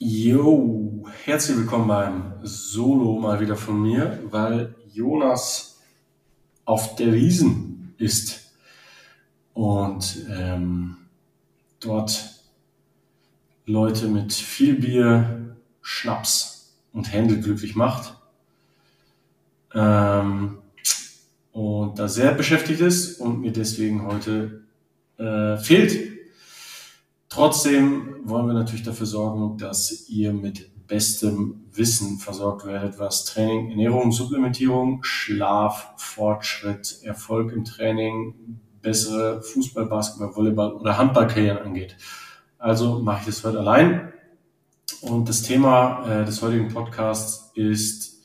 Jo, herzlich willkommen beim Solo mal wieder von mir, weil Jonas auf der Wiesen ist und ähm, dort Leute mit viel Bier, Schnaps und Händel glücklich macht. Ähm, und da sehr beschäftigt ist und mir deswegen heute äh, fehlt. Trotzdem wollen wir natürlich dafür sorgen, dass ihr mit bestem Wissen versorgt werdet, was Training, Ernährung, Supplementierung, Schlaf, Fortschritt, Erfolg im Training, bessere Fußball, Basketball, Volleyball oder Handballkarrieren angeht. Also mache ich das heute allein. Und das Thema äh, des heutigen Podcasts ist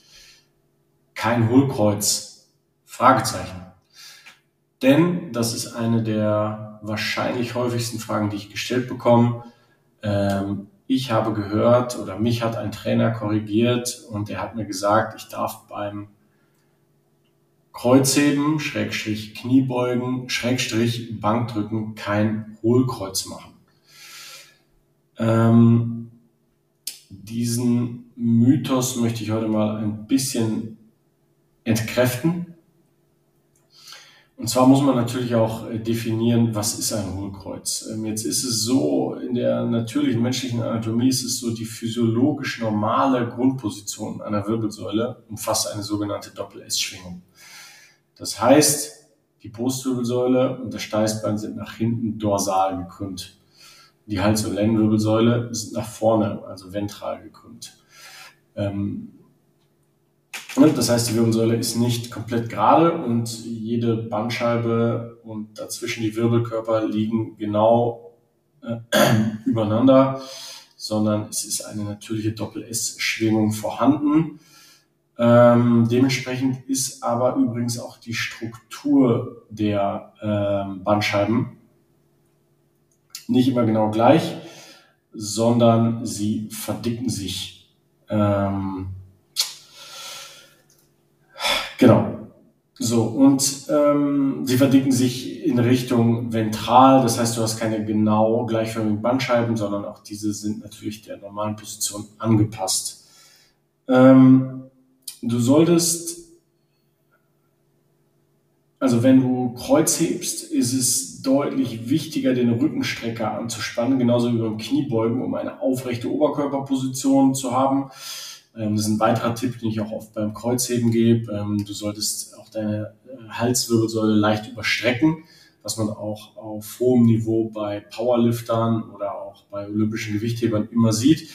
kein Hohlkreuz? Fragezeichen. Denn das ist eine der wahrscheinlich häufigsten Fragen, die ich gestellt bekomme. Ähm, ich habe gehört oder mich hat ein Trainer korrigiert und er hat mir gesagt, ich darf beim Kreuzheben, Schrägstrich Kniebeugen, Schrägstrich Bankdrücken kein Hohlkreuz machen. Ähm, diesen Mythos möchte ich heute mal ein bisschen entkräften und zwar muss man natürlich auch äh, definieren, was ist ein Hohlkreuz. Ähm, jetzt ist es so, in der natürlichen menschlichen Anatomie ist es so, die physiologisch normale Grundposition einer Wirbelsäule umfasst eine sogenannte Doppel-S-Schwingung. Das heißt, die Brustwirbelsäule und das Steißbein sind nach hinten dorsal gekrümmt. Die Hals- und Lendenwirbelsäule sind nach vorne, also ventral gekrümmt. Ähm, das heißt, die Wirbelsäule ist nicht komplett gerade und jede Bandscheibe und dazwischen die Wirbelkörper liegen genau äh, übereinander, sondern es ist eine natürliche Doppel-S-Schwingung vorhanden. Ähm, dementsprechend ist aber übrigens auch die Struktur der ähm, Bandscheiben nicht immer genau gleich, sondern sie verdicken sich. Ähm, Genau. So, und ähm, sie verdicken sich in Richtung ventral, das heißt, du hast keine genau gleichförmigen Bandscheiben, sondern auch diese sind natürlich der normalen Position angepasst. Ähm, du solltest, also wenn du Kreuz hebst, ist es deutlich wichtiger, den Rückenstrecker anzuspannen, genauso wie beim Kniebeugen, um eine aufrechte Oberkörperposition zu haben. Ähm, das ist ein weiterer Tipp, den ich auch oft beim Kreuzheben gebe. Ähm, du solltest auch deine äh, Halswirbelsäule leicht überstrecken, was man auch auf hohem Niveau bei Powerliftern oder auch bei olympischen Gewichthebern immer sieht,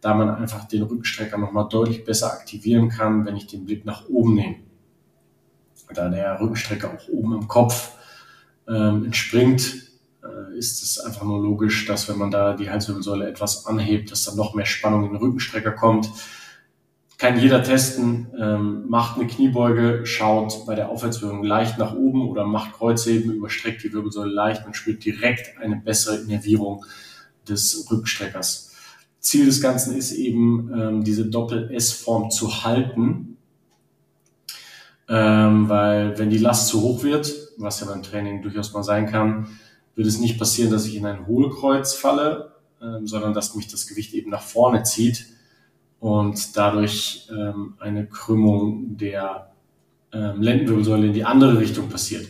da man einfach den Rückenstrecker nochmal deutlich besser aktivieren kann, wenn ich den Blick nach oben nehme. Da der Rückenstrecker auch oben im Kopf ähm, entspringt, äh, ist es einfach nur logisch, dass wenn man da die Halswirbelsäule etwas anhebt, dass dann noch mehr Spannung in den Rückenstrecker kommt kann jeder testen, ähm, macht eine Kniebeuge, schaut bei der Aufwärtsbewegung leicht nach oben oder macht Kreuzheben, überstreckt die Wirbelsäule leicht und spürt direkt eine bessere Innervierung des Rückstreckers. Ziel des Ganzen ist eben, ähm, diese Doppel-S-Form zu halten, ähm, weil wenn die Last zu hoch wird, was ja beim Training durchaus mal sein kann, wird es nicht passieren, dass ich in ein Hohlkreuz falle, ähm, sondern dass mich das Gewicht eben nach vorne zieht und dadurch ähm, eine Krümmung der ähm, Lendenwirbelsäule in die andere Richtung passiert.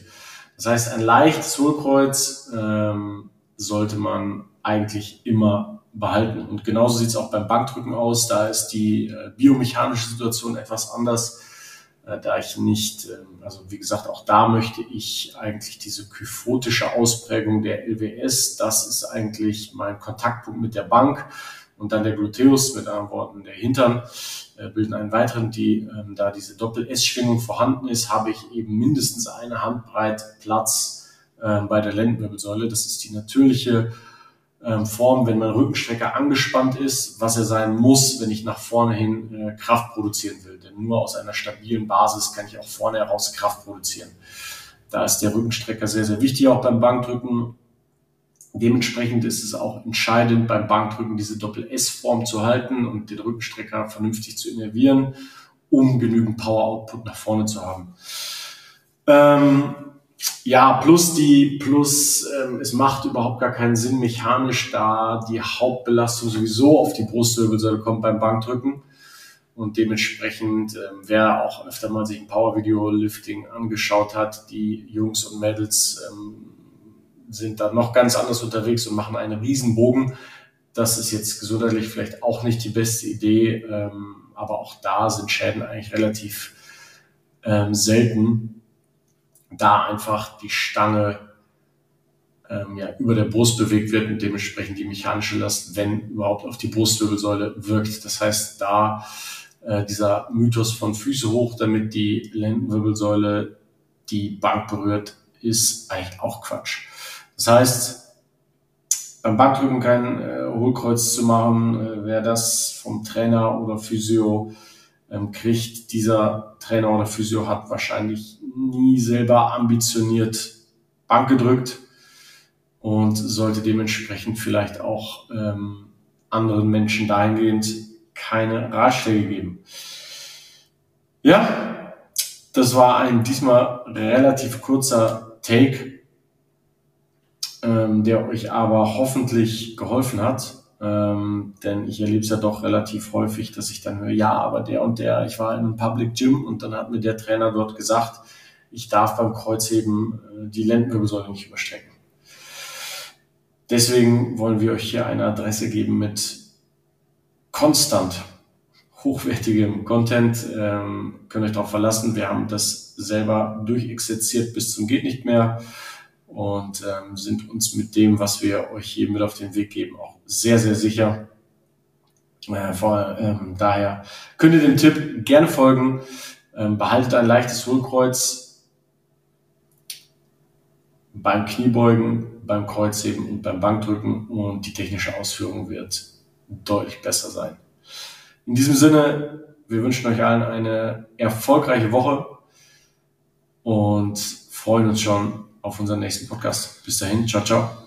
Das heißt, ein leichtes Hohlkreuz ähm, sollte man eigentlich immer behalten. Und genauso sieht es auch beim Bankdrücken aus. Da ist die äh, biomechanische Situation etwas anders, äh, da ich nicht, äh, also wie gesagt, auch da möchte ich eigentlich diese kyphotische Ausprägung der LWS, das ist eigentlich mein Kontaktpunkt mit der Bank und dann der Gluteus, mit anderen Worten der Hintern, äh, bilden einen weiteren, die, ähm, da diese Doppel-S-Schwingung vorhanden ist, habe ich eben mindestens eine Handbreit Platz äh, bei der Lendenwirbelsäule. Das ist die natürliche ähm, Form, wenn mein Rückenstrecker angespannt ist, was er sein muss, wenn ich nach vorne hin äh, Kraft produzieren will. Denn nur aus einer stabilen Basis kann ich auch vorne heraus Kraft produzieren. Da ist der Rückenstrecker sehr, sehr wichtig, auch beim Bankdrücken. Dementsprechend ist es auch entscheidend beim Bankdrücken diese Doppel-S-Form zu halten und den Rückenstrecker vernünftig zu innervieren, um genügend Power-Output nach vorne zu haben. Ähm, ja, plus die, plus ähm, es macht überhaupt gar keinen Sinn mechanisch, da die Hauptbelastung sowieso auf die Brustwirbelsäule kommt beim Bankdrücken. Und dementsprechend, ähm, wer auch öfter mal sich ein Power-Video-Lifting angeschaut hat, die Jungs und Mädels ähm, sind da noch ganz anders unterwegs und machen einen Riesenbogen. Das ist jetzt gesundheitlich vielleicht auch nicht die beste Idee, ähm, aber auch da sind Schäden eigentlich relativ ähm, selten da einfach die Stange ähm, ja, über der Brust bewegt wird und dementsprechend die mechanische Last, wenn überhaupt, auf die Brustwirbelsäule wirkt. Das heißt, da äh, dieser Mythos von Füße hoch, damit die Lendenwirbelsäule die Bank berührt, ist eigentlich auch Quatsch. Das heißt, beim Bankdrücken kein äh, Hohlkreuz zu machen, äh, wer das vom Trainer oder Physio ähm, kriegt, dieser Trainer oder Physio hat wahrscheinlich nie selber ambitioniert Bank gedrückt und sollte dementsprechend vielleicht auch ähm, anderen Menschen dahingehend keine Ratschläge geben. Ja, das war ein diesmal relativ kurzer Take, ähm, der euch aber hoffentlich geholfen hat. Ähm, denn ich erlebe es ja doch relativ häufig, dass ich dann höre, ja, aber der und der, ich war in einem Public Gym und dann hat mir der Trainer dort gesagt, ich darf beim Kreuzheben äh, die Lendenwirbelsäule nicht überstrecken. Deswegen wollen wir euch hier eine Adresse geben mit konstant hochwertigem Content. Ähm, könnt euch darauf verlassen. Wir haben das selber durchexerziert bis zum geht nicht mehr und ähm, sind uns mit dem, was wir euch hier mit auf den Weg geben, auch sehr, sehr sicher. Äh, vor, ähm, daher könnt ihr dem Tipp gerne folgen. Ähm, behaltet ein leichtes Hohlkreuz beim Kniebeugen, beim Kreuzheben und beim Bankdrücken und die technische Ausführung wird deutlich besser sein. In diesem Sinne, wir wünschen euch allen eine erfolgreiche Woche und freuen uns schon auf unseren nächsten Podcast. Bis dahin, ciao, ciao.